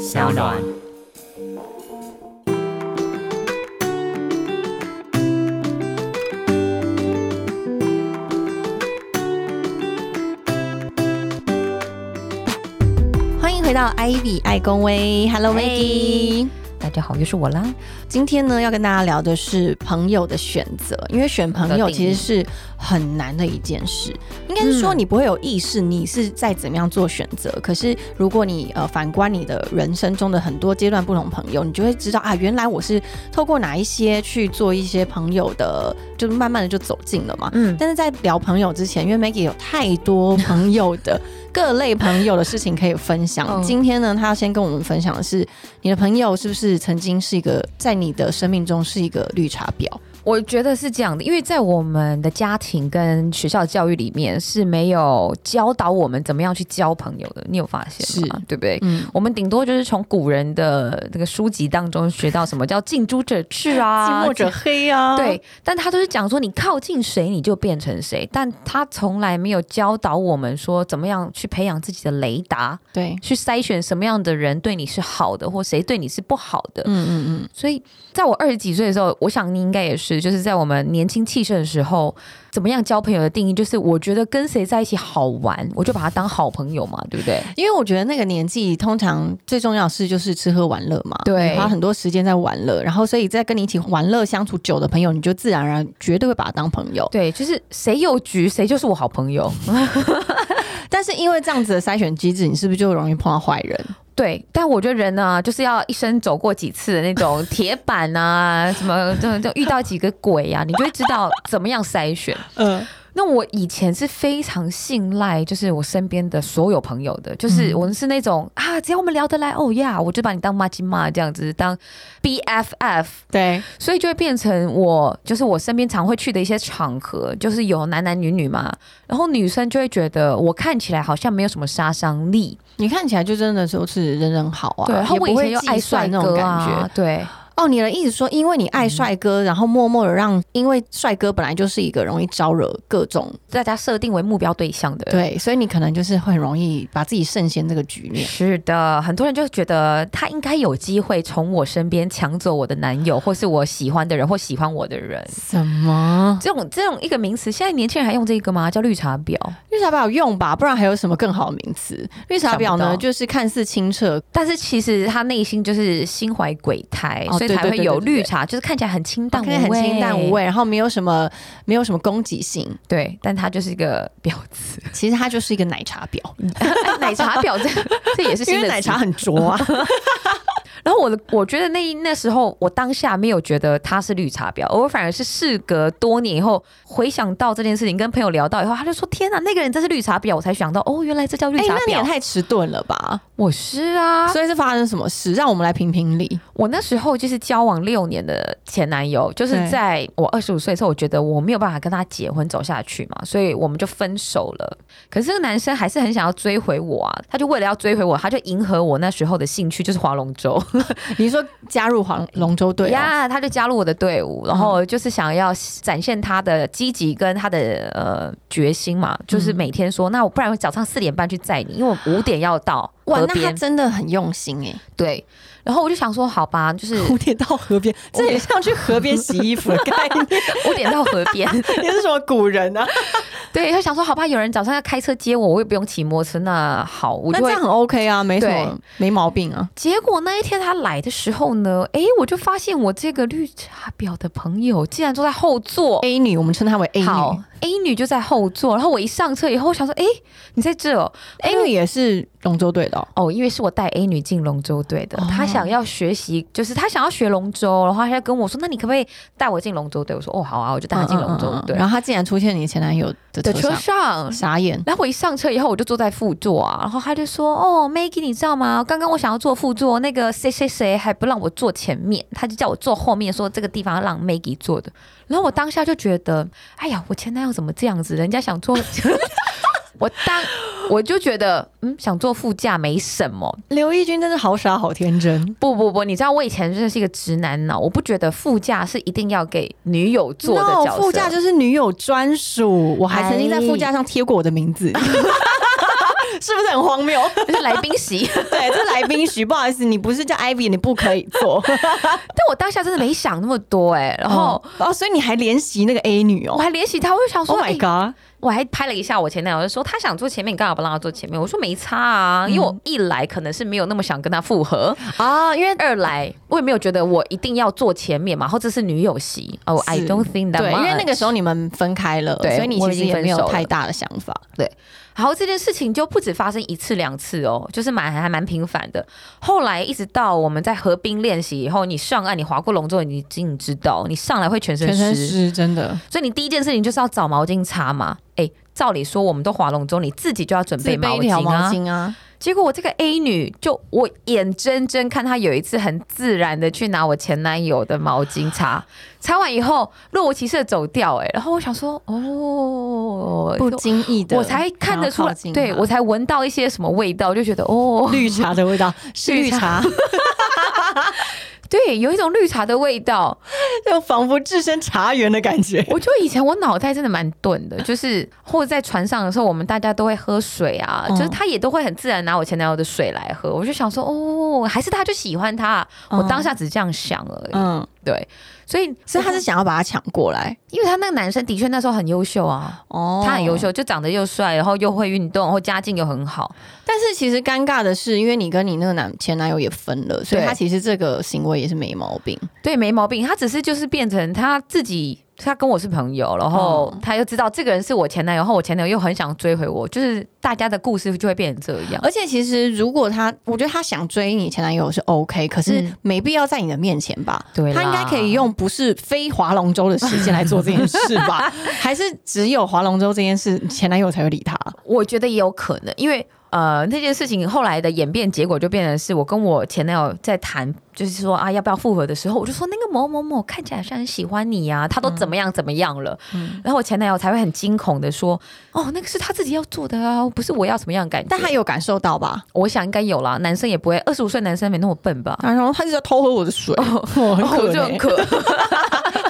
小暖。欢迎回到 Ivy 爱公威，Hello Maggie。大家好，又是我啦。今天呢，要跟大家聊的是朋友的选择，因为选朋友其实是很难的一件事。应该是说，嗯你不会有意识，你是在怎么样做选择。可是，如果你呃反观你的人生中的很多阶段不同朋友，你就会知道啊，原来我是透过哪一些去做一些朋友的，就慢慢的就走近了嘛。嗯，但是在聊朋友之前，因为 Maggie 有太多朋友的各类朋友的事情可以分享。嗯今天呢，他要先跟我们分享的是，你的朋友是不是曾经是一个在你的生命中是一个绿茶婊？我觉得是这样的，因为在我们的家庭跟学校教育里面是没有教导我们怎么样去交朋友的，你有发现吗？对不对？嗯，我们顶多就是从古人的那个书籍当中学到什么叫近朱者赤啊，近墨者黑啊。对，但他都是讲说你靠近谁你就变成谁，但他从来没有教导我们说怎么样去培养自己的雷达，对，去筛选什么样的人对你是好的，或谁对你是不好的。嗯嗯嗯，所以，在我二十几岁的时候，我想你应该也是，就是在我们年轻气盛的时候，怎么样交朋友的定义，就是我觉得跟谁在一起好玩，我就把他当好朋友嘛，对不对？因为我觉得那个年纪通常最重要的事就是吃喝玩乐嘛，对花很多时间在玩乐，然后所以在跟你一起玩乐相处久的朋友，你就自然而然绝对会把他当朋友。对，就是谁有局，谁就是我好朋友。但是因为这样子的筛选机制，你是不是就容易碰到坏人？对，但我觉得人呢，就是要一生走过几次的那种铁板啊，什么就就遇到几个鬼啊，你就会知道怎么样筛选。嗯，那我以前是非常信赖，就是我身边的所有朋友的，就是嗯我们是那种、啊，只要我们聊得来，哦呀，我就把你当妈亲妈这样子，当 BFF，对，所以就会变成我，就是我身边常会去的一些场合，就是有男男女女嘛，然后女生就会觉得我看起来好像没有什么杀伤力，你看起来就真的都是人人好啊，对，然后我以也不会前又爱帅那种感觉。，对。哦，你的意思说，因为你爱帅哥，然后默默的让，因为帅哥本来就是一个容易招惹各种，大家设定为目标对象的。对，所以你可能就是会很容易把自己圣先这个局面。是的，很多人就觉得他应该有机会从我身边抢走我的男友，或是我喜欢的人，或喜欢我的人。什么？这种这种一个名词，现在年轻人还用这个吗？叫绿茶婊。绿茶婊有用吧？不然还有什么更好的名词？绿茶婊呢，就是看似清澈，但是其实他内心就是心怀鬼胎，哦所以才会有绿茶，就是看起来很清淡看起来很清淡无味。然后没有什么没有什么攻击性。对，但它就是一个婊子，其实它就是一个奶茶婊，哎 奶茶婊这这也是新的词因为奶茶很浊啊。然后我的我觉得那那时候我当下没有觉得他是绿茶婊，我反而是事隔多年以后回想到这件事情，跟朋友聊到以后，他就说：“天哪，那个人真是绿茶婊！”我才想到，哦，原来这叫绿哎、茶那你也婊。太迟钝了吧？我是啊，所以是发生什么事？让我们来评评理。我那时候就是交往六年的前男友，就是在我二十五岁的时候，我觉得我没有办法跟他结婚走下去嘛，所以我们就分手了。可是这个男生还是很想要追回我啊，他就为了要追回我，他就迎合我那时候的兴趣，就是划龙舟。你说加入划龙舟队、啊？呀他就加入我的队伍，然后就是想要展现他的积极跟他的呃决心嘛，就是每天说，那我不然我早上四点半去载你，因为我五点要到哇，那他。真的很用心哎、对，然后我就想说，好吧，就是 五点到河边，这也像去河边洗衣服的概念。五点到河边。你是什么古人啊？对，他想说，好吧，有人早上要开车接我，我也不用骑摩托车，那好，我就这样。很 OK 啊，没什么没毛病啊。结果那一天他来的时候呢，哎，我就发现我这个绿茶婊的朋友竟然坐在后座。A 女，我们称她为 A 好女。，A 女就在后座，然后我一上车以后，我想说，诶，你在这哦 A 女也是龙舟队的哦、哦，因为是我带 A 女进龙舟队的，哦她想要学习，就是她想要学龙舟，然后她就跟我说，那你可不可以带我进龙舟队？我说，哦，好啊，我就带她进龙舟队。嗯嗯嗯嗯然后她竟然出现你前男友的的车车上，上，傻眼。然后我一上车以后，我就坐在副座啊，然后他就说：“哦，Maggie，你知道吗？刚刚我想要坐副座，那个谁谁谁还不让我坐前面，他就叫我坐后面，说这个地方要让 Maggie 坐的。”然后我当下就觉得，哎呀，我前男友怎么这样子？人家想坐，我当 我就觉得，嗯，想坐副驾没什么。刘奕君真的好傻好天真。不不不，你知道我以前真的是一个直男脑，我不觉得副驾是一定要给女友坐的 No，角色。副驾就是女友专属，我还曾经在副驾上贴过我的名字。是不是很荒谬？这是来宾席。对，这是来宾席，不好意思，你不是叫 Ivy，你不可以坐。但我当下真的没想那么多哎、然后哦哦，所以你还联系那个 A 女哦我还联系她，我就想说？Oh my 哎 god！我还拍了一下我前男友，就说他想坐前面，你干嘛不让他坐前面？我说没差啊，因为我一来可能是没有那么想跟他复合，啊，因为二来我也没有觉得我一定要坐前面嘛，或者是女友席。哦、i don't think that 对，因为那个时候你们分开了，所以你其实也没有太大的想法。然后这件事情就不止发生一次两次哦，就是蛮还蛮频繁的。后来一直到我们在河滨练习以后，你上岸你划过龙舟，你已经知道你上来会全身全身湿，真的所以你第一件事情就是要找毛巾擦嘛。哎，照理说我们都划龙舟，你自己就要准自备毛巾啊。结果我这个 A 女，就我眼睁睁看她有一次很自然的去拿我前男友的毛巾擦，擦完以后若无其事的走掉、哎，然后我想说，哦，不经意的，我才看得出来，对我才才闻到一些什么味道，就觉得哦，绿茶的味道 是绿绿茶，对，有一种绿茶的味道。就仿佛置身茶园的感觉。我觉得以前我脑袋真的蛮钝的，就是或者在船上的时候，我们大家都会喝水啊，嗯就是他也都会很自然拿我前男友的水来喝，我就想说，哦，还是他就喜欢他，我当下只是这样想而已。嗯，对，所以所以他是想要把他抢过来因为他那个男生的确那时候很优秀啊，哦他很优。秀，就长得又帅，然后又会运动，然后家境又很好。但是其实尴尬的是，因为你跟你那个男前男友也分了，所以他其实这个行为也是没毛病。对，没毛病。他只是就是变成他自己，他跟我是朋友，然后他又知道这个人是我前男友，然后我前男友又很想追回我，就是大家的故事就会变成这样。而且其实如果他，我觉得他想追你前男友是 OK，可是嗯没必要在你的面前吧？对啦他应该可以用不是非划龙舟的时间来做这件事吧？还是只有划龙舟这件事，前男友才会理他？我觉得也有可能，因为呃那件事情后来的演变结果就变成是我跟我前男友在谈，就是说啊要不要复合的时候，我就说那个某某某看起来好像很喜欢你呀、他都怎么样怎么样了，嗯然后我前男友才会很惊恐的说，哦那个是他自己要做的啊，不是我要什么样的感觉。但他有感受到吧？我想应该有啦，男生也不会，二十五岁男生没那么笨吧？然后他就在偷喝我的水，哦，很可我就很怜，可。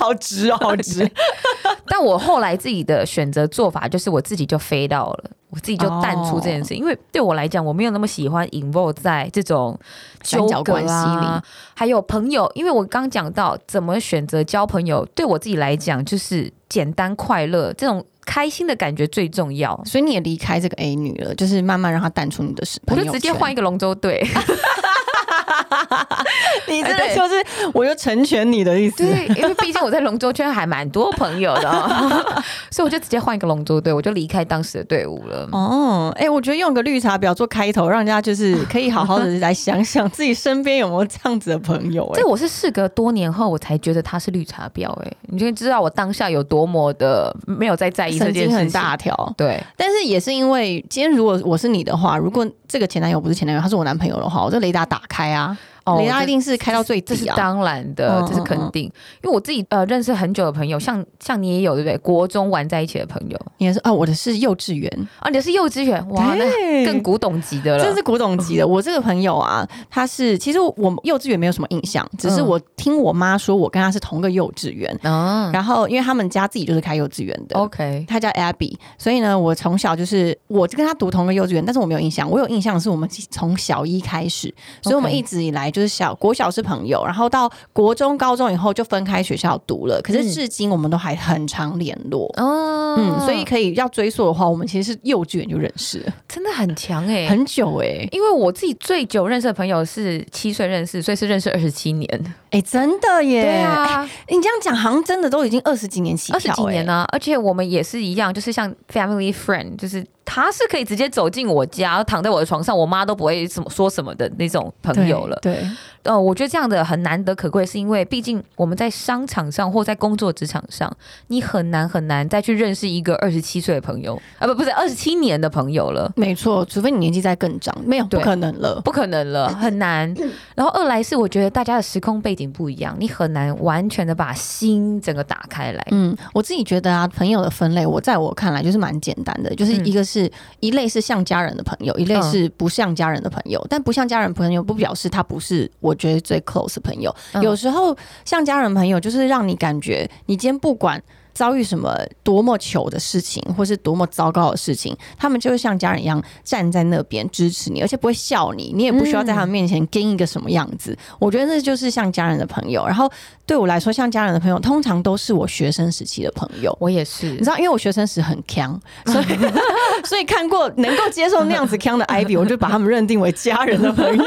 好直哦，好直。但我后来自己的选择做法就是我自己就飞到了，我自己就淡出这件事情，因为对我来讲，我没有那么喜欢 involve 在这种纠葛啊，还有朋友，因为我刚讲到怎么选择交朋友，对我自己来讲就是简单快乐，这种开心的感觉最重要。所以你也离开这个 A 女了，就是慢慢让她淡出你的朋我。就直接换一个龙舟队，你真哎对的就是，我就成全你的意思。对，因为毕竟我在龙舟圈还蛮多朋友的、哦，所以我就直接换一个龙舟队，我就离开当时的队伍了。哦，哎、我觉得用个绿茶婊做开头，让人家就是可以好好的来想想 自己身边有没有这样子的朋友、哎这，我是事隔多年后，我才觉得他是绿茶婊。哎，你就知道我当下有多么的没有在在意这件事情。大条。对，但是也是因为今天如果我是你的话，如果这个前男友不是前男友，他是我男朋友的话，我这雷达打开啊，雷达一定是开到最这是底啊。当然的，嗯这是肯定。因为我自己呃认识很久的朋友，像像你也有对不对？国中玩在一起的朋友，你也是哦，我的是幼稚园，啊，你的是幼稚园，哇，那更古董级的了。真是古董级的。我这个朋友啊，他是其实我幼稚园没有什么印象，只是嗯我听我妈说，我跟他是同个幼稚园。嗯然后因为他们家自己就是开幼稚园的。，OK，他叫 Abby，所以呢，我从小就是我就跟他读同个幼稚园，但是我没有印象。我有印象是我们从小一开始，所以我们一直以来就是小国小是朋友，然后到国中、高中以后就分开学校读了。可是嗯至今我们都还很常联络。哦，嗯，所以可以要追溯的话，我们其实是幼稚园就认识了，真的很强哎、很久哎、因为我自己最久认识的朋友是七岁认识，所以是认识二十七年。哎、真的耶！对啊，你这样讲，好像真的都已经二十几年二十几年呢、呢、而且我们也是一样，就是像 family friend，就是他是可以直接走进我家，躺在我的床上，我妈都不会什么说什么的那种朋友了。对，呃，我觉得这样的很难得可贵，是因为毕竟我们在商场上或在工作职场上，你很难很难再去认识一个二十七岁的朋友，啊不不是二十七年的朋友了。没错，除非你年纪再更长，没有不可能了。不可能了，很难。然后二来是我觉得大家的时空背景不一样，你很难完全的把心整个打开来。嗯，我自己觉得啊，朋友的分类，我在我看来就是蛮简单的，就是嗯一个是、一类是像家人的朋友，一类嗯是不像家人的朋友。但不像家人朋友，不表示他不是我觉得最 close 的朋友。嗯有时候像家人朋友，就是让你感觉你今天不管。遭遇什么多么糗的事情，或是多么糟糕的事情，他们就会像家人一样站在那边支持你，而且不会笑你，你也不需要在他们面前跟一个什么样子。我觉得那就是像家人的朋友。然后对我来说，像家人的朋友，通常都是我学生时期的朋友。我也是，你知道，因为我学生时很强，所以 所以看过能够接受那样子强的 Ivy，我就把他们认定为家人的朋友，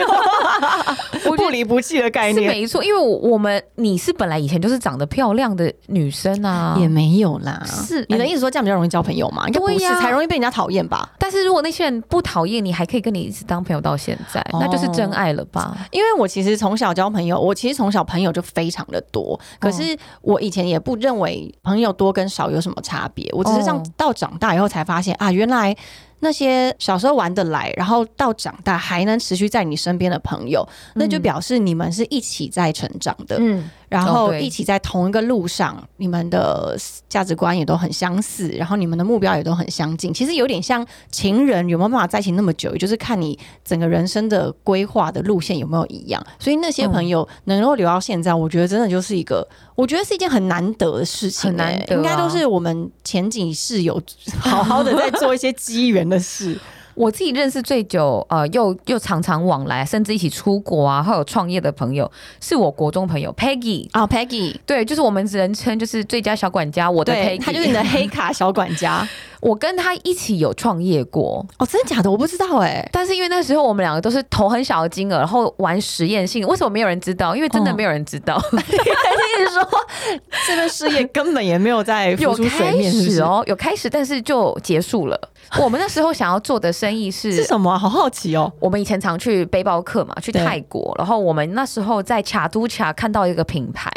不离不弃的概念。是没错，因为我们你是本来以前就是长得漂亮的女生啊，也没有啦。是你的意思说这样比较容易交朋友吗？应该不是，对呀才容易被人家讨厌吧？但是如果那些人不讨厌你，还可以跟你一直当朋友到现在，哦那就是真爱了吧？因为我其实从小交朋友，我其实从小朋友就非常的多，可是我以前也不认为朋友多跟少有什么差别，我只是这样哦到长大以后才发现啊，原来。那些小时候玩得来，然后到长大还能持续在你身边的朋友，那就表示你们是一起在成长的。嗯，然后一起在同一个路上，你们的价值观也都很相似，然后你们的目标也都很相近。其实有点像情人，有没有办法在一起那么久，也就是看你整个人生的规划的路线有没有一样。所以那些朋友能够留到现在，我觉得真的就是一个，我觉得是一件很难得的事情、很难得啊欸应该都是我们前几世有好好的在做一些机缘的事。我自己认识最久，呃，又又常常往来，甚至一起出国啊，还有创业的朋友，是我国中朋友 Peggy。啊，Peggy，对，就是我们人称就是最佳小管家，我的 Peggy，他就是你的黑卡小管家。我跟他一起有创业过，哦，真的假的？我不知道哎、但是因为那时候我们两个都是投很小的金额，然后玩实验性，为什么没有人知道？因为真的哦没有人知道，你是说这个事业根本也没有在浮有出水开？始哦，有开始，但是就结束了。我们那时候想要做的生意是是什么啊？好好奇哦。我们以前常去背包客嘛，去泰国，然后我们那时候在卡都卡看到一个品牌，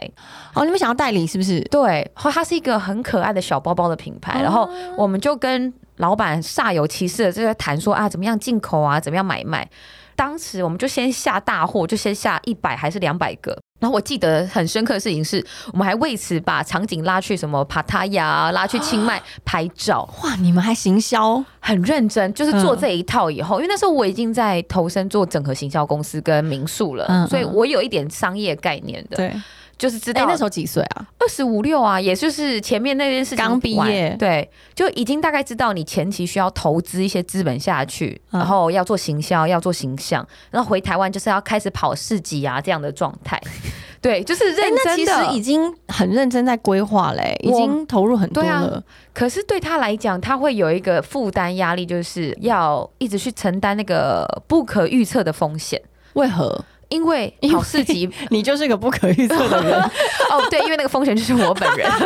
哦，你们想要代理是不是？对，后它是一个很可爱的小包包的品牌，哦然后我们就跟老板煞有其事的就在谈说啊，怎么样进口啊，怎么样买卖。当时我们就先下大货，就先下一百还是两百个。然后我记得很深刻的事情是，我们还为此把场景拉去什么帕塔亚，拉去清迈拍照，哇，你们还行销？很认真，就是做嗯这一套以后，因为那时候我已经在投身做整合行销公司跟民宿了，嗯嗯所以我有一点商业概念的，对。就是知道，哎那时候几岁啊？二十五六啊，也就是前面那件事情刚毕业对，就已经大概知道你前期需要投资一些资本下去，嗯然后要做行销，要做形象，然后回台湾就是要开始跑市集啊这样的状态。对，就是认真的。实已经很认真在规划嘞，已经投入很多了。可是对他来讲，他会有一个负担压力，就是要一直去承担那个不可预测的风险。为何？因为跑市集 你就是个不可预测的人，哦，对，因为那个风险就是我本人。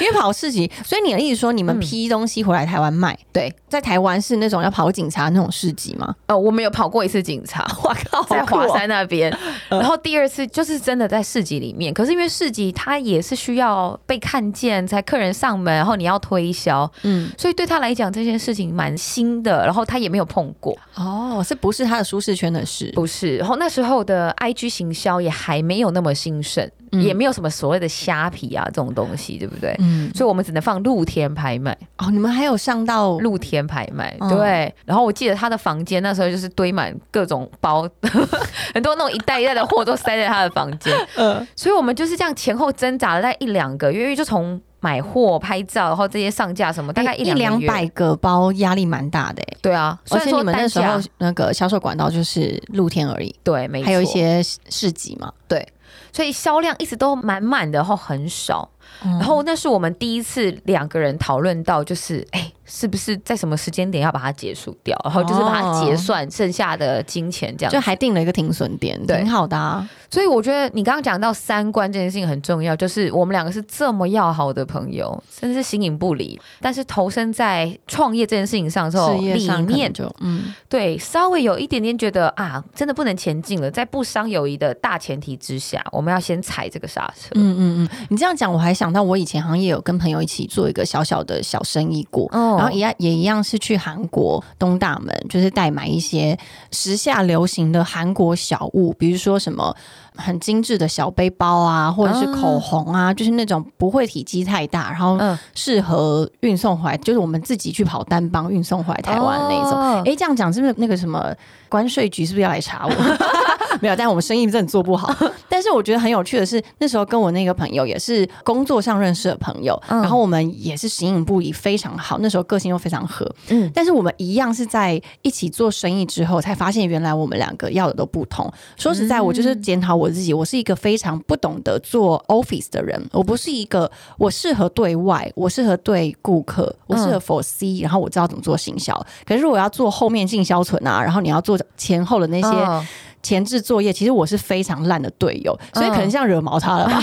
因为跑市集，所以你的意思说你们嗯。批东西回来台湾卖？对，在台湾是那种要跑警察那种市集吗？哦，我们有跑过一次警察，我靠，在华山那边，然后第二次就是真的在市集里面，可是因为市集它也是需要被看见，才客人上门，然后你要推销，嗯，所以对他来讲这件事情蛮新的，然后他也没有碰过，哦，是不是他的舒适圈的事？不是，然后那时候的 IG 行销也还没有那么兴盛，嗯也没有什么所谓的虾皮啊这种东西，对不对？嗯，所以我们只能放露天拍卖，哦，你们还有上到露天拍卖，嗯对。然后我记得他的房间那时候就是堆满各种包，很多那种一袋一袋的货都塞在他的房间。呃，所以我们就是这样前后挣扎了大概一两个月，因为就从买货、拍照，然后这些上架什么，大概哎一两百。个包，压力蛮大的哎。对啊，虽而且你们那时候那个销售管道就是露天而已，对，没错，还有一些市集嘛。对，所以销量一直都满满的，然后很少。然然后那是我们第一次两个人讨论到，就是哎，是不是在什么时间点要把它结束掉，然后就是把它结算剩下的金钱这样子。就还定了一个停损点，对挺好的啊。所以我觉得你刚刚讲到三观这件事情很重要，就是我们两个是这么要好的朋友，真是形影不离。但是投身在创业这件事情上之后，理念就嗯，对稍微有一点点觉得啊，真的不能前进了。在不伤友谊的大前提之下，我们要先踩这个刹车。嗯嗯嗯，你这样讲，我还想到我以前好像也有跟朋友一起做一个小小的小生意过，哦然后一样也一样是去韩国东大门，就是代买一些时下流行的韩国小物，比如说什么很精致的小背包啊，或者是口红啊，就是那种不会体积太大，然后嗯，适合运送回来，就是我们自己去跑单帮运送回来台湾的那一种。哦哎、这样讲是不是那个什么关税局是不是要来查我？没有，但我们生意真的做不好。但 但是我觉得很有趣的是，那时候跟我那个朋友也是工作上认识的朋友，嗯然后我们也是形影不离，非常好。那时候个性又非常合，嗯但是我们一样是在一起做生意之后，才发现原来我们两个要的都不同。说实在，我就是检讨我自己，我是一个非常不懂得做 office 的人，我不是一个我适合对外，我适合对顾客，我适合 for C，、然后我知道怎么做行销。可是如果要做后面进销存啊，然后你要做前后的那些嗯前置作业，其实我是非常烂的队友，所以可能像惹毛他了吧。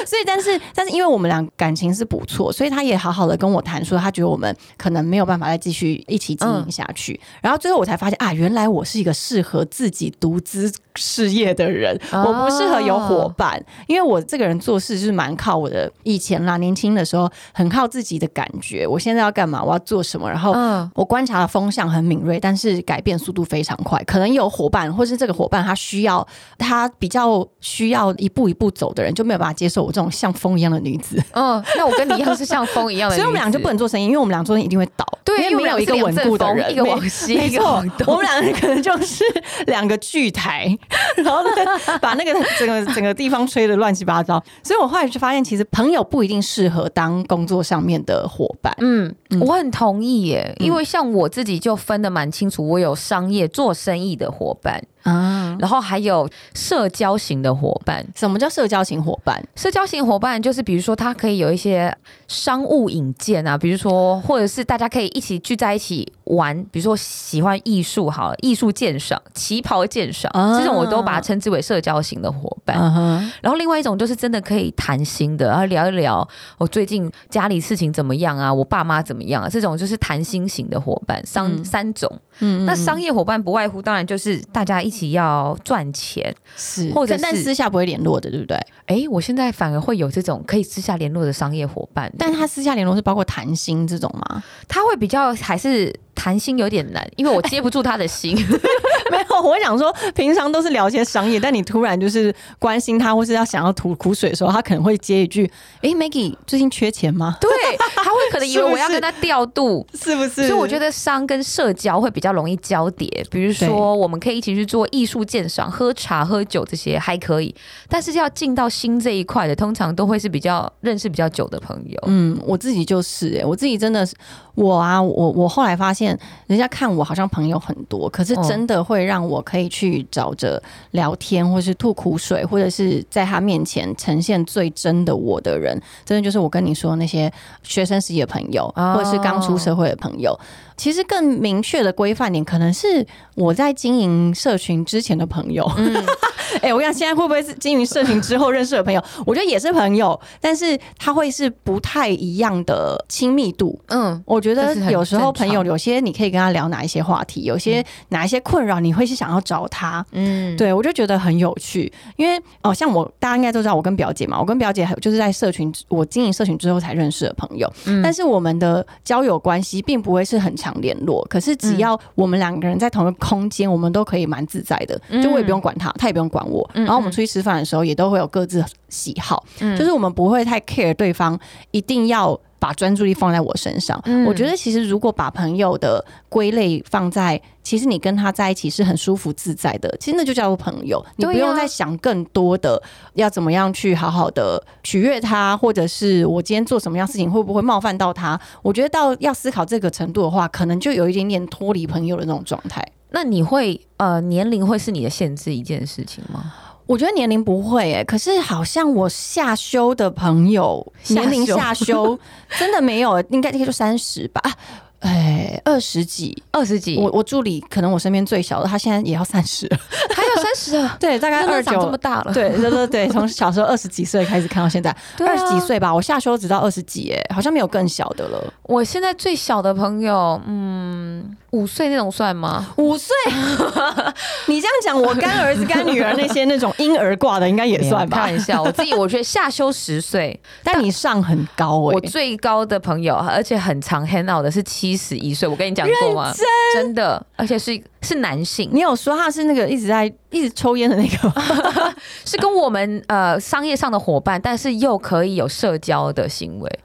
所以，但是，但是，因为我们俩感情是不错，所以他也好好的跟我谈说，他觉得我们可能没有办法再继续一起经营下去。然后最后我才发现啊，原来我是一个适合自己独资事业的人，哦我不适合有伙伴，因为我这个人做事就是蛮靠我的以前啦，年轻的时候很靠自己的感觉，我现在要干嘛，我要做什么，然后嗯我观察的风向很敏锐，但是改变速度非常快。可能有伙伴，或是这个伙伴他需要他比较需要一步一步走的人，就没有办法接受我这种像风一样的女子。嗯，那我跟你一样是像风一样的 所以我们俩就不能做生意，因为我们俩做生意一定会倒。对，因为没有一个稳固的人，一个往西，一个往错，东。我们两个可能就是两个巨台，然后呢，把那个 整个整个地方吹的乱七八糟。所以我后来就发现，其实朋友不一定适合当工作上面的伙伴。嗯，我很同意耶，因为像我自己就分的蛮清楚，我有商业做生意的伙伴，啊，然后还有社交型的伙伴。什么叫社交型伙伴？社交型伙伴就是，比如说他可以有一些商务引荐啊，比如说，或者是大家可以一起聚在一起玩，比如说喜欢艺术好了，艺术鉴赏、旗袍鉴赏，啊这种我都把它称之为社交型的伙伴。然后另外一种就是真的可以谈心的，然后聊一聊我最近家里事情怎么样啊，我爸妈怎么样啊，这种就是谈心型的伙伴，三、嗯三种。嗯那商业伙伴不外乎当然就是大家一起要赚钱。是，或者但私下不会联络的，对不对？哎，我现在反而会有这种可以私下联络的商业伙伴，但他私下联络是包括谈心这种吗？他会比较还是谈心有点难，因为我接不住他的心。没有，我想说，平常都是聊一些商业，但你突然就是关心他，或是要想要吐苦水的时候，他可能会接一句：“诶 m a g g i e 最近缺钱吗对，他会可能以为 我要跟他调度。？”是不是所以我觉得商跟社交会比较容易交叠，比如说我们可以一起去做艺术鉴赏、喝茶、喝酒这些还可以，但是要进到心这一块的，通常都会是比较认识比较久的朋友。嗯，我自己就是、诶我自己真的是我啊，我我后来发现，人家看我好像朋友很多，可是哦真的会让我可以去找着聊天，或是吐苦水，或者是在他面前呈现最真的我的人，真的就是我跟你说那些学生时期的朋友，哦或者是刚出社会的朋友。其实更明确的规范点，可能是我在经营社群之前的朋友。嗯，哎、我想现在会不会是经营社群之后认识的朋友？我觉得也是朋友，但是他会是不太一样的亲密度。嗯，我觉得有时候朋友有些你可以跟他聊哪一些话题，有些哪一些困扰你会是想要找他。嗯，对，我就觉得很有趣，因为哦，像我大家应该都知道，我跟表姐嘛，我跟表姐还就是在社群，我经营社群之后才认识的朋友。嗯但是我们的交友关系并不会是很常联络，可是只要我们两个人在同一个空间，我们都可以蛮自在的，嗯就我也不用管他，他也不用管我。嗯然后我们出去吃饭的时候，也都会有各自喜好，嗯就是我们不会太 care 对方一定要。把专注力放在我身上，嗯我觉得其实如果把朋友的归类放在，其实你跟他在一起是很舒服自在的，其实那就叫做朋友，你不用再想更多的要怎么样去好好的取悦他，或者是我今天做什么样事情会不会冒犯到他？我觉得到要思考这个程度的话，可能就有一点点脱离朋友的那种状态。那你会呃年龄会是你的限制一件事情吗？我觉得年龄不会诶、可是好像我下修的朋友年龄下修 真的没有，应该应该就三十吧。啊哎，二十几，二十几，我我助理可能我身边最小的，他现在也要三十，还有三十 了，对，大概二长这么，大了，对对对对，从小时候二十几岁开始看到现在，二十几岁吧，我下修只到二十几，哎，好像没有更小的了，我现在最小的朋友，嗯，五岁那种算吗？五岁，你这样讲，我干儿子、干女儿那些那种婴儿挂的，应该也算吧开玩？笑，我自己我觉得下修十岁，但你上很高哎、我最高的朋友，而且很常 hang out 的是七十一岁，我跟你讲过吗？真的，而且是是男性，你有说他是那个一直在一直抽烟的那个吗？是跟我们呃商业上的伙伴，但是又可以有社交的行为。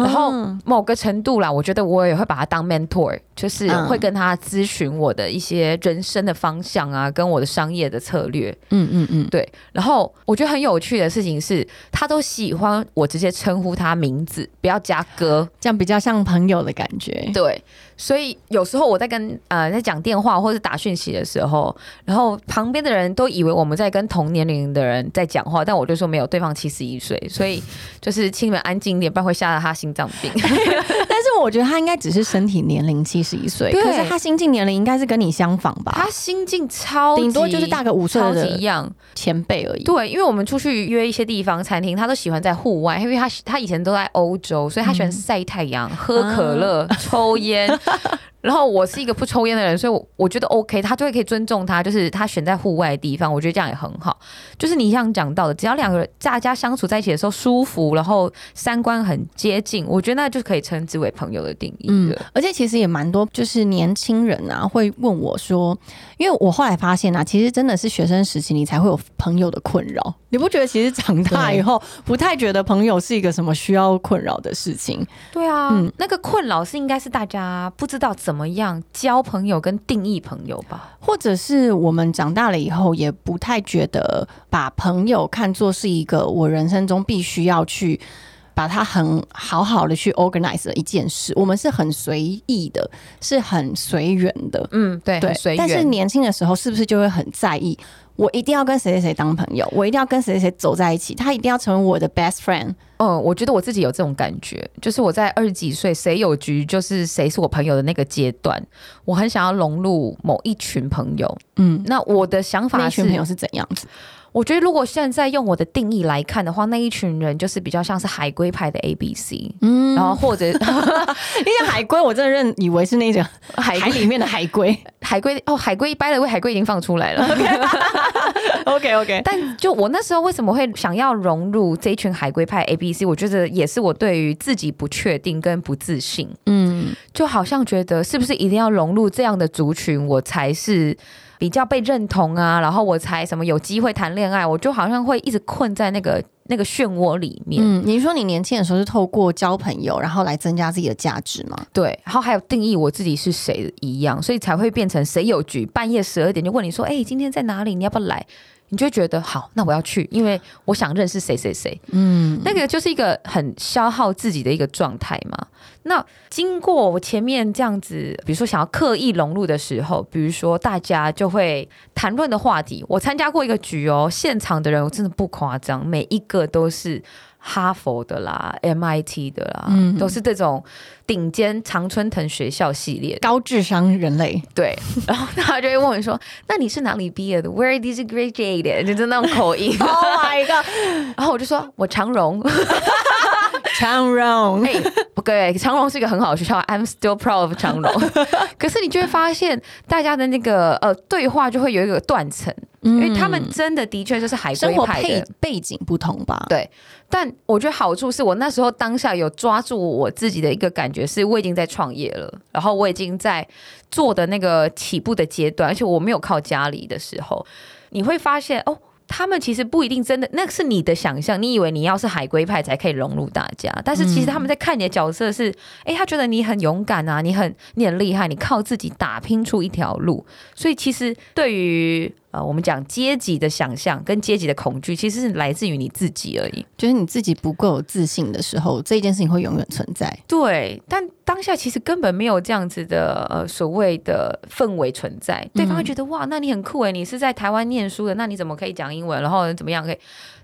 然后嗯某个程度啦，我觉得我也会把他当 mentor，就是嗯会跟他咨询我的一些人生的方向啊，跟我的商业的策略。嗯嗯嗯，对，然后我觉得很有趣的事情是，他都喜欢我直接称呼他名字，不要加哥。这样比较像朋友的感觉。对，所以有时候我在跟呃在讲电话或者打讯息的时候，然后旁边的人都以为我们在跟同年龄的人在讲话，但我就说没有，对方七十一岁，所以就是请你们安静一点，不然会吓到他心脏病。我觉得他应该只是身体年龄七十一岁，可是他心境年龄应该是跟你相仿吧他？心境超顶多就是大个五岁的一样。前辈而已。对，因为我们出去约一些地方餐厅，他都喜欢在户外，因为他他以前都在欧洲，所以他喜欢嗯晒太阳、喝可乐、啊 抽烟。然后我是一个不抽烟的人，所以我我觉得 OK，他就会可以尊重他，就是他选在户外的地方，我觉得这样也很好。就是你像讲到的，只要两个人大家相处在一起的时候舒服，然后三观很接近，我觉得那就可以称之为朋友的定义嗯。，而且其实也蛮多，就是年轻人啊会问我说，因为我后来发现啊，其实真的是学生时期你才会有朋友的困扰，你不觉得？其实长大以后不太觉得朋友是一个什么需要困扰的事情。对啊，嗯那个困扰是应该是大家不知道怎么样交朋友跟定义朋友吧。或者是我们长大了以后，也不太觉得把朋友看作是一个我人生中必须要去把它很好好的去 organize 的一件事。我们是很随意的，是很随缘的。嗯，对，对随，但是。年轻的时候是不是就会很在意？我一定要跟谁谁谁当朋友，我一定要跟谁谁谁走在一起，他一定要成为我的 best friend。嗯，我觉得我自己有这种感觉，就是我在二十几岁，谁有局就是谁是我朋友的那个阶段，我很想要融入某一群朋友。嗯，那我的想法是一群，朋友是怎样子？我觉得如果现在用我的定义来看的话，那一群人就是比较像是海龟派的 A B C，、嗯然后或者 因为海龟，我真的认以为是那种海海里面的海龟。海龟哦，海龟掰了，为海龟已经放出来了。OK OK，但就我那时候为什么会想要融入这一群海龟派 A B C？我觉得也是我对于自己不确定跟不自信，嗯，就好像觉得是不是一定要融入这样的族群，我才是比较被认同啊，然后我才什么有机会谈恋爱，我就好像会一直困在那个那个漩涡里面。嗯，你说你年轻的时候是透过交朋友，然后来增加自己的价值吗？对，然后还有定义我自己是谁一样，所以才会变成谁有局，半夜十二点就问你说，哎、今天在哪里？你要不要来？你就觉得好，那我要去，因为我想认识谁谁谁。嗯，那个就是一个很消耗自己的一个状态嘛。那经过我前面这样子，比如说想要刻意融入的时候，比如说大家就会谈论的话题，我参加过一个局哦，现场的人我真的不夸张，每一个都是。哈佛的啦，MIT 的啦，嗯都是这种顶尖常春藤学校系列。高智商人类。对，然后他就会问我说：“那你是哪里毕业的？Where did you graduate？” 就是那种口音。Oh my god，然后我就说：“我长荣。”长荣，哎、不对，长荣是一个很好的学校，I'm still proud of 长荣。可是你就会发现，大家的那个呃对话就会有一个断层，因为他们真的的确就是海归派的。背景不同吧？对但我觉得好处是我那时候当下有抓住我自己的一个感觉，是我已经在创业了，然后我已经在做的那个起步的阶段，而且我没有靠家里的时候，你会发现哦。他们其实不一定真的，那是你的想象。你以为你要是海归派才可以融入大家，但是其实他们在看你的角色是，诶，他觉得你很勇敢啊，你很你很厉害，你靠自己打拼出一条路。所以其实对于呃我们讲阶级的想象跟阶级的恐惧，其实是来自于你自己而已。就是你自己不够有自信的时候，这件事情会永远存在。对，但当下其实根本没有这样子的呃所谓的氛围存在，对方会觉得、哇，那你很酷诶，你是在台湾念书的，那你怎么可以讲英文？然后怎么样可以？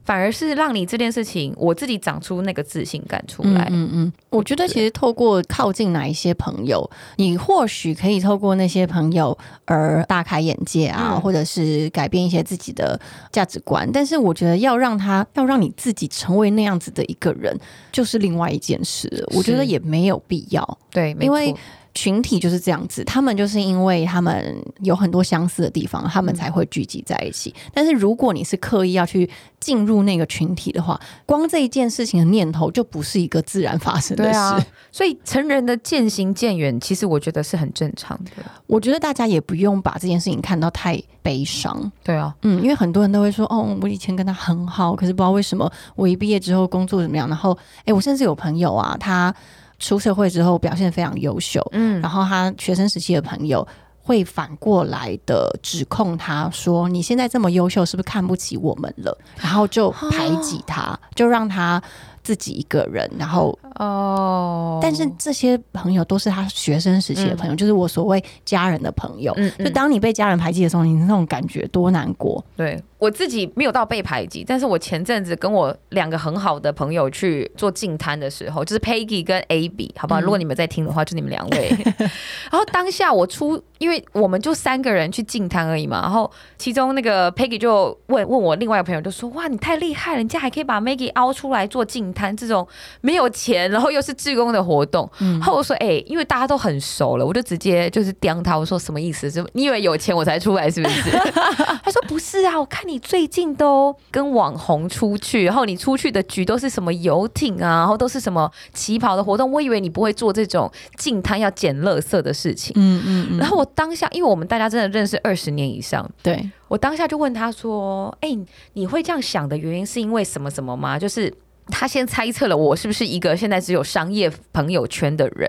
反而是让你这件事情，我自己长出那个自信感出来。嗯嗯，我觉得其实透过靠近哪一些朋友，你或许可以透过那些朋友而大开眼界啊，嗯或者是改变一些自己的价值观。但是我觉得要让他要让你自己成为那样子的一个人，就是另外一件事了。我觉得也没有必要。对，因为错群体就是这样子，他们就是因为他们有很多相似的地方，他们才会聚集在一起。但是如果你是刻意要去进入那个群体的话，光这一件事情的念头就不是一个自然发生的事。对啊，所以成人的渐行渐远，其实我觉得是很正常的。我觉得大家也不用把这件事情看到太悲伤。对啊，嗯，因为很多人都会说，哦，我以前跟他很好，可是不知道为什么我一毕业之后工作怎么样，然后，哎，我甚至有朋友啊，他。出社会之后表现非常优秀，嗯，然后他学生时期的朋友会反过来的指控他说：“你现在这么优秀，是不是看不起我们了？”然后就排挤他，就让他。自己一个人，然后哦，但是这些朋友都是他学生时期的朋友，就是我所谓家人的朋友。嗯，就当你被家人排挤的时候，你那种感觉多难过。对我自己没有到被排挤，但是我前阵子跟我两个很好的朋友去做净摊的时候，就是 Peggy 跟 AB，好不好？如果你们在听的话，就你们两位。然后当下我出，因为我们就三个人去净摊而已嘛。然后其中那个 Peggy 就问问我另外一个朋友，就说：“哇，你太厉害了，人家还可以把 Maggie 凹出来做净。”摊这种没有钱，然后又是志工的活动，然后我说：“哎，因为大家都很熟了，我就直接就是刁他，我说什么意思？是你以为有钱我才出来是不是？” 他说：“不是啊，我看你最近都跟网红出去，然后你出去的局都是什么游艇啊，然后都是什么旗袍的活动，我以为你不会做这种进摊要捡垃圾的事情。”嗯嗯。然后我当下，因为我们大家真的认识二十年以上，对我当下就问他说：“哎，你会这样想的原因是因为什么什么吗？就是。”他先猜测了我是不是一个现在只有商业朋友圈的人，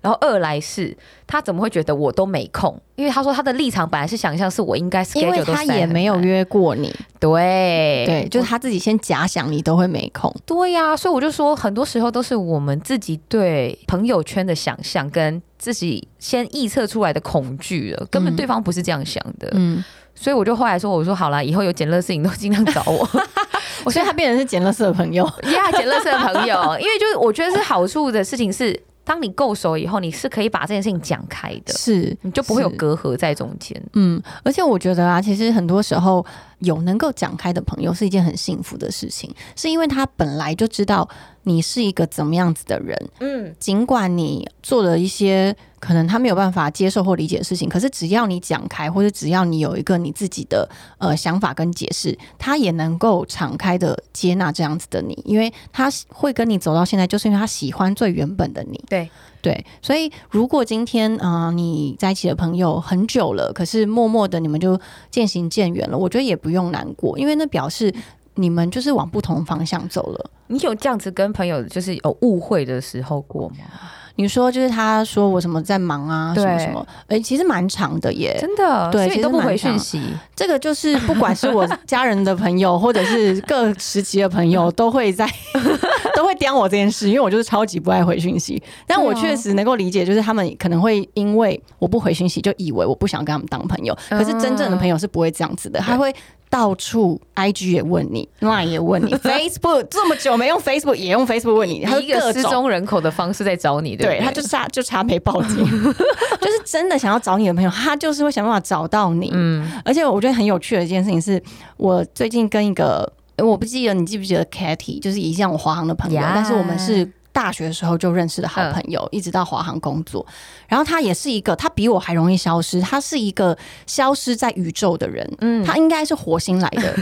然后二来是他怎么会觉得我都没空？因为他说他的立场本来是想象是我应该，因为他也没有约过你，对对，就是他自己先假想你都会没空，对呀，所以我就说很多时候都是我们自己对朋友圈的想象跟自己先臆测出来的恐惧了，根本对方不是这样想的，嗯，所以我就后来说，我说好了，以后有捡乐事情都尽量找我。我觉得他变成是捡垃圾的朋友，呀，捡垃圾的朋友，因为就是我觉得是好处的事情是，当你够熟以后，你是可以把这件事情讲开的，是，你就不会有隔阂在中间。嗯，而且我觉得啊，其实很多时候有能够讲开的朋友是一件很幸福的事情，是因为他本来就知道你是一个怎么样子的人，嗯，尽管你做了一些。可能他没有办法接受或理解的事情，可是只要你讲开，或者只要你有一个你自己的呃想法跟解释，他也能够敞开的接纳这样子的你，因为他会跟你走到现在，就是因为他喜欢最原本的你。对对，所以如果今天啊你在一起的朋友很久了，可是默默的你们就渐行渐远了，我觉得也不用难过，因为那表示你们就是往不同方向走了。你有这样子跟朋友就是有误会的时候过吗？你说就是他说我什么在忙啊，什么什么，哎，其实蛮长的耶，真的，对，都不回讯息。这个就是不管是我家人的朋友，或者是各时期的朋友，都会在 都会刁我这件事，因为我就是超级不爱回讯息。但我确实能够理解，就是他们可能会因为我不回讯息，就以为我不想跟他们当朋友。可是真正的朋友是不会这样子的，他会。到处，IG 也问你，Line 也问你，Facebook 这么久没用 Facebook 也用 Facebook 问你，一个失踪人口的方式在找你，对，他就差就差没报警，就是真的想要找你的朋友，他就是会想办法找到你。嗯，而且我觉得很有趣的一件事情是，我最近跟一个，我不记得你记不记得 Katy，就是一向我华航的朋友，但是我们是。大学的时候就认识的好朋友，一直到华航工作，然后他也是一个，他比我还容易消失，他是一个消失在宇宙的人，嗯，他应该是火星来的，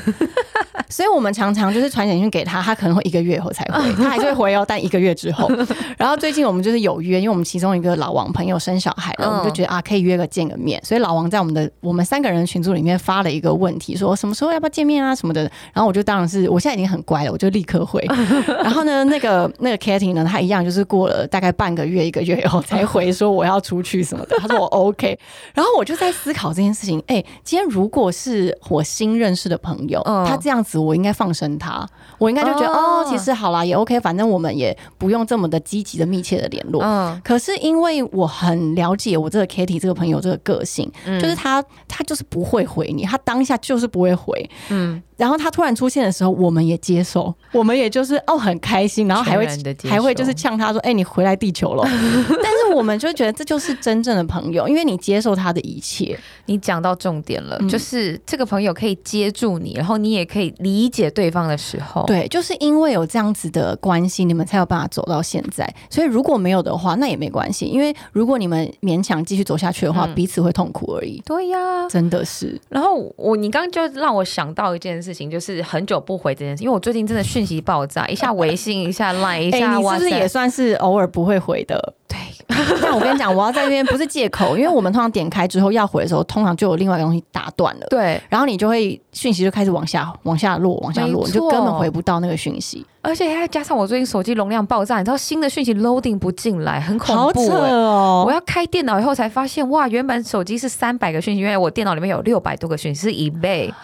所以我们常常就是传简讯给他，他可能会一个月后才回，他还是会回哦，但一个月之后。然后最近我们就是有约，因为我们其中一个老王朋友生小孩了，我们就觉得啊，可以约个见个面，所以老王在我们的我们三个人群组里面发了一个问题，说什么时候要不要见面啊什么的，然后我就当然是我现在已经很乖了，我就立刻回。然后呢，那个那个 Katy 呢？他一样，就是过了大概半个月、一个月以后才回说我要出去什么的。他说我 OK，然后我就在思考这件事情。哎，今天如果是我新认识的朋友，他这样子，我应该放生他，我应该就觉得哦，其实好啦，也 OK，反正我们也不用这么的积极的、密切的联络。嗯，可是因为我很了解我这个 Kitty 这个朋友这个个性，就是他他就是不会回你，他当下就是不会回。嗯。然后他突然出现的时候，我们也接受，我们也就是哦很开心，然后还会还会就是呛他说：“哎，你回来地球了。”但是我们就觉得这就是真正的朋友，因为你接受他的一切。你讲到重点了，就是这个朋友可以接住你，然后你也可以理解对方的时候，对，就是因为有这样子的关系，你们才有办法走到现在。所以如果没有的话，那也没关系，因为如果你们勉强继续走下去的话，嗯彼此会痛苦而已。对呀、真的是，然后我你刚刚就让我想到一件事情，就是很久不回这件事，因为我最近真的讯息爆炸，一下微信，一下 Line，一 哎、下不是也算是偶尔不会回的？对？但我跟你讲，我要在那边不是借口，因为我们通常点开之后要回的时候，通常就有另外一个东西打断了。对，然后你就会讯息就开始往下、往下落、往下落，你就根本回不到那个讯息，而且还加上我最近手机容量爆炸，你知道新的讯息 loading 不进来，很恐好扯怖欸哦！我要开电脑以后才发现，哇，原本手机是三百个讯息，因为我电脑里面有六百多个讯息，是一倍，对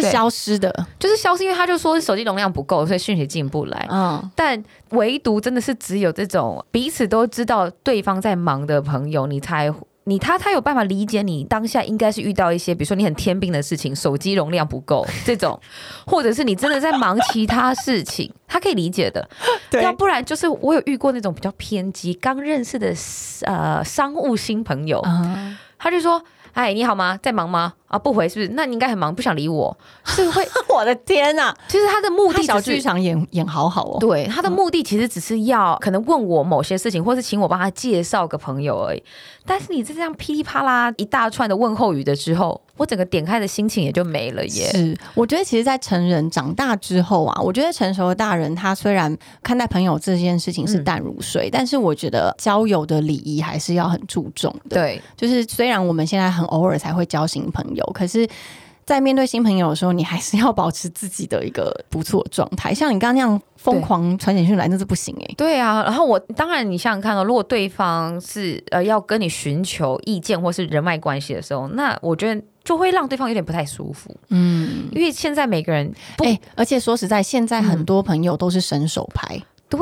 是消失的，就是消失，因为他就说手机容量不够，所以讯息进不来。嗯，但唯独真的是只有这种彼此都知道对方在忙的朋友，你才你他他有办法理解你当下应该是遇到一些，比如说你很天兵的事情，手机容量不够 这种，或者是你真的在忙其他事情，他可以理解的。要不然就是我有遇过那种比较偏激、刚认识的呃商务新朋友，啊，他就说：“哎，你好吗？在忙吗？啊，不回是不是？那你应该很忙，不想理我。”是会，我的天呐、其实他的目的小。剧场演演好好哦，对他的目的其实只是要可能问我某些事情，或是请我帮他介绍个朋友而已。但是你这样噼里啪啦一大串的问候语的之后，我整个点开的心情也就没了耶。是，我觉得其实，在成人长大之后啊，我觉得成熟的大人他虽然看待朋友这件事情是嗯淡如水，但是我觉得交友的礼仪还是要很注重的。对，就是虽然我们现在很偶尔才会交新朋友，可是。在面对新朋友的时候，你还是要保持自己的一个不错的状态。像你刚刚那样疯狂传简讯来，那是不行哎、对啊，然后我当然，你想想看哦，如果对方是呃要跟你寻求意见或是人脉关系的时候，那我觉得就会让对方有点不太舒服，嗯，因为现在每个人不、哎、而且说实在，现在很多朋友都是伸手牌，对，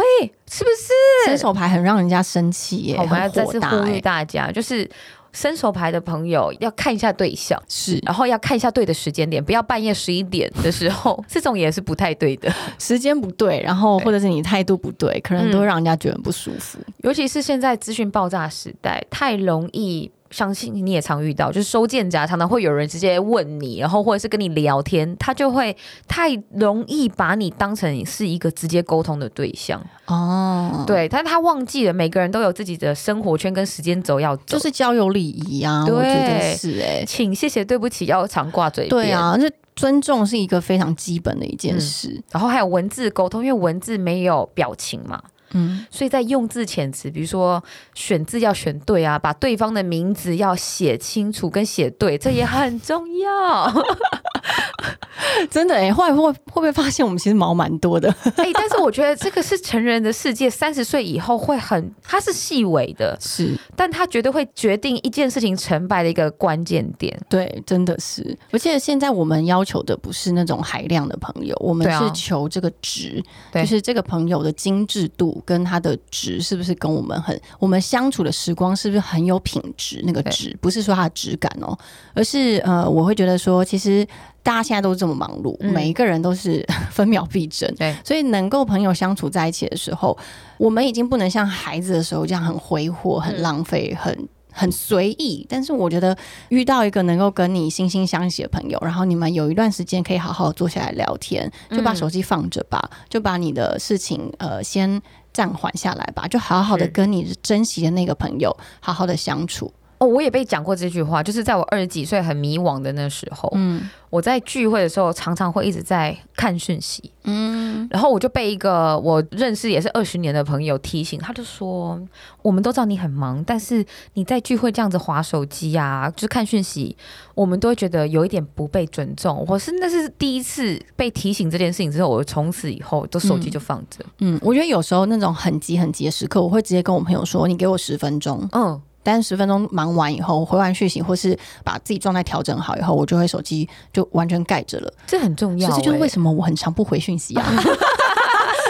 是不是？伸手牌很让人家生气耶、好我们要很再次呼吁大家，就是伸手牌的朋友要看一下对象。是然后要看一下对的时间点，不要半夜十一点的时候，这种也是不太对的。时间不对，然后或者是你态度不对，可能都嗯会让人家觉得很不舒服。尤其是现在资讯爆炸时代，太容易。相信你也常遇到，就是收件夹常常会有人直接问你，然后或者是跟你聊天，他就会太容易把你当成是一个直接沟通的对象。哦，，对，但他忘记了每个人都有自己的生活圈跟时间轴要走。就是交友礼仪啊，对我觉得是哎、请、谢谢、对不起要常挂嘴边。对，啊，就尊重是一个非常基本的一件事。然后还有文字沟通，因为文字没有表情嘛，嗯，所以在用字遣词，比如说选字要选对啊，把对方的名字要写清楚跟写对，这也很重要。真的哎、后来会会不会发现我们其实毛蛮多的？哎、但是我觉得这个是成人的世界，三十岁以后会很，它是细微的，是但它绝对会决定一件事情成败的一个关键点。对，真的是。而且现在我们要求的不是那种海量的朋友，我们是求这个值，对就是这个朋友的精致度跟他的值是不是跟我们很，我们相处的时光是不是很有品质？那个对值不是说它的质感哦，而是呃，我会觉得说，其实大家现在都是这么忙碌，嗯每一个人都是 分秒必争。对，所以能够朋友相处在一起的时候，我们已经不能像孩子的时候这样很挥霍、很嗯浪费、很。很随意，但是我觉得遇到一个能够跟你惺惺相惜的朋友，然后你们有一段时间可以好好坐下来聊天，就把嗯手机放着吧，就把你的事情呃先暂缓下来吧，就好好的跟你珍惜的那个朋友好好的相处。哦，我也被讲过这句话，就是在我二十几岁很迷惘的那时候，嗯我在聚会的时候常常会一直在看讯息，嗯，然后我就被一个我认识也是二十年的朋友提醒，他就说：“我们都知道你很忙，但是你在聚会这样子划手机啊，就是看讯息，我们都会觉得有一点不被尊重。”我是那是第一次被提醒这件事情之后，我从此以后都手机就放着。嗯，我觉得有时候那种很急很急的时刻，我会直接跟我朋友说：“你给我十分钟。”嗯，但是十分钟忙完以后，回完讯息或是把自己状态调整好以后，我就会手机就完全盖着了。这很重要、这就是为欸什么我很常不回讯息啊，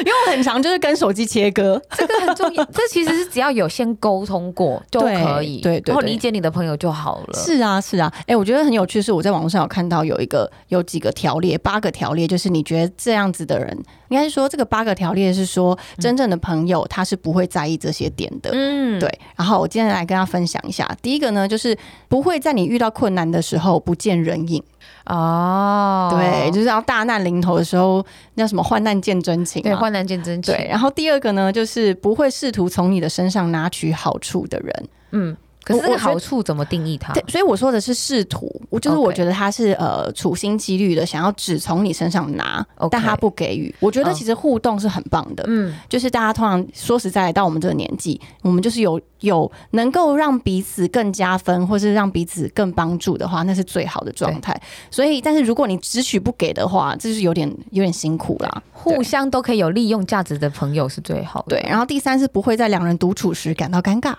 因为我很常就是跟手机切割。这个很重要。这其实是只要有先沟通过就可以，对对对然后理解你的朋友就好了。是啊，是啊，哎、我觉得很有趣，是我在网络上有看到有一个有几个条列，八个条列，就是你觉得这样子的人，应该是说这个八个条列是说真正的朋友他是不会在意这些点的。嗯，对，然后我今天来跟大家分享一下。第一个呢，就是不会在你遇到困难的时候不见人影。哦，对，就是要大难临头的时候，那叫什么患难见真情对，患难见真情。对，，然后第二个呢，就是不会会试图从你的身上拿取好处的人。嗯，可是好处怎么定义它？对，所以我说的是试图，我就是我觉得他是呃处心积虑的想要只从你身上拿但他不给予。我觉得嗯其实互动是很棒的，嗯，就是大家通常说实在，到我们这个年纪，我们就是有有能够让彼此更加分，或是让彼此更帮助的话，那是最好的状态。所以，但是如果你只取不给的话，这就是有点有点辛苦啦。互相都可以有利用价值的朋友是最好的。对，然后第三是不会在两人独处时感到尴尬，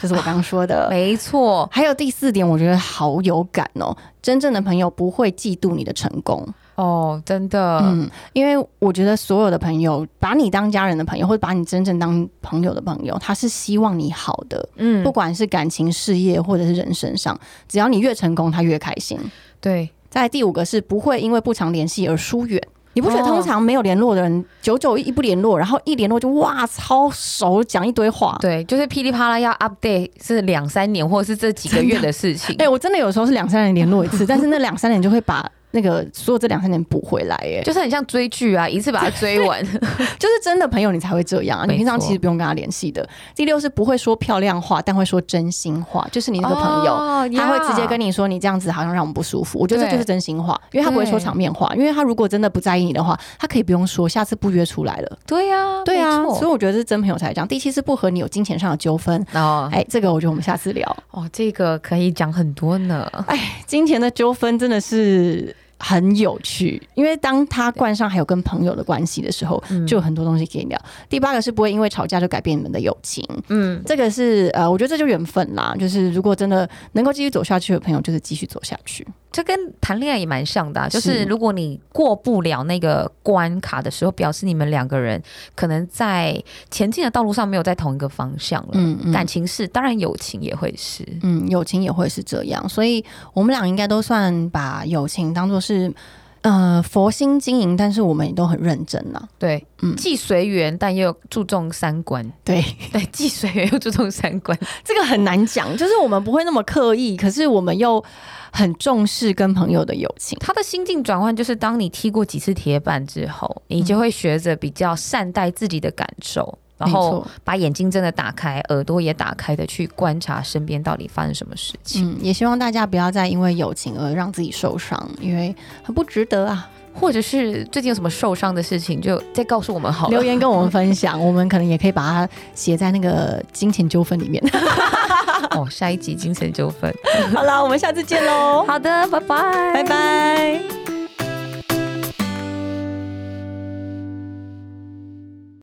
这是我刚刚说的。没错，还有第四点，我觉得好有感哦。真正的朋友不会嫉妒你的成功，哦，真的，嗯，因为我觉得所有的朋友把你当家人的朋友，或者把你真正当朋友的朋友，他是希望你好的，嗯不管是感情、事业或者是人生上，只要你越成功，他越开心。对，在第五个是不会因为不常联系而疏远。你不觉得哦通常没有联络的人，久久一不联络，然后一联络就哇超熟，讲一堆话。对，就是噼里啪啦要 update 是两三年或者是这几个月的事情。哎、我真的有时候是两三年联络一次，但是那两三年就会把那个所有这两三年补回来。哎，就是很像追剧啊，一次把它追完。就是真的朋友，你才会这样啊！你平常其实不用跟他联系的。第六是不会说漂亮话，但会说真心话，就是你那个朋友。哦他会直接跟你你说你这样子好像让我们不舒服，我觉得这就是真心话，因为他不会说场面话，因为他如果真的不在意你的话，他可以不用说，下次不约出来了。对呀，对啊，所以我觉得是真朋友才这样。第七是不和你有金钱上的纠纷，哦哎，这个我觉得我们下次聊。哦，这个可以讲很多呢。哎金钱的纠纷真的是很有趣，因为当他冠上还有跟朋友的关系的时候，嗯就有很多东西可以聊。第八个是不会因为吵架就改变你们的友情，嗯，这个是呃，我觉得这就缘分啦。就是如果真的能够继续走下去的朋友，就是继续走下去。这跟谈恋爱也蛮像的啊、就是是如果你过不了那个关卡的时候，表示你们两个人可能在前进的道路上没有在同一个方向了。嗯嗯感情是，当然友情也会是。嗯，友情也会是这样，所以我们俩应该都算把友情当做是呃佛心经营，但是我们也都很认真啦。对，嗯既随缘，但又注重三观。对，对，既随缘又注重三观。这个很难讲，就是我们不会那么刻意，可是我们又很重视跟朋友的友情。他的心境转换就是，当你踢过几次铁板之后，你就会学着比较善待自己的感受，然后把眼睛真的打开，耳朵也打开的去观察身边到底发生什么事情。嗯，也希望大家不要再因为友情而让自己受伤，因为很不值得啊。或者是最近有什么受伤的事情，就再告诉我们好了。留言跟我们分享，我们可能也可以把它写在那个金钱纠纷里面。哦，下一集金钱纠纷。好了，我们下次见喽，好的，拜拜，拜拜。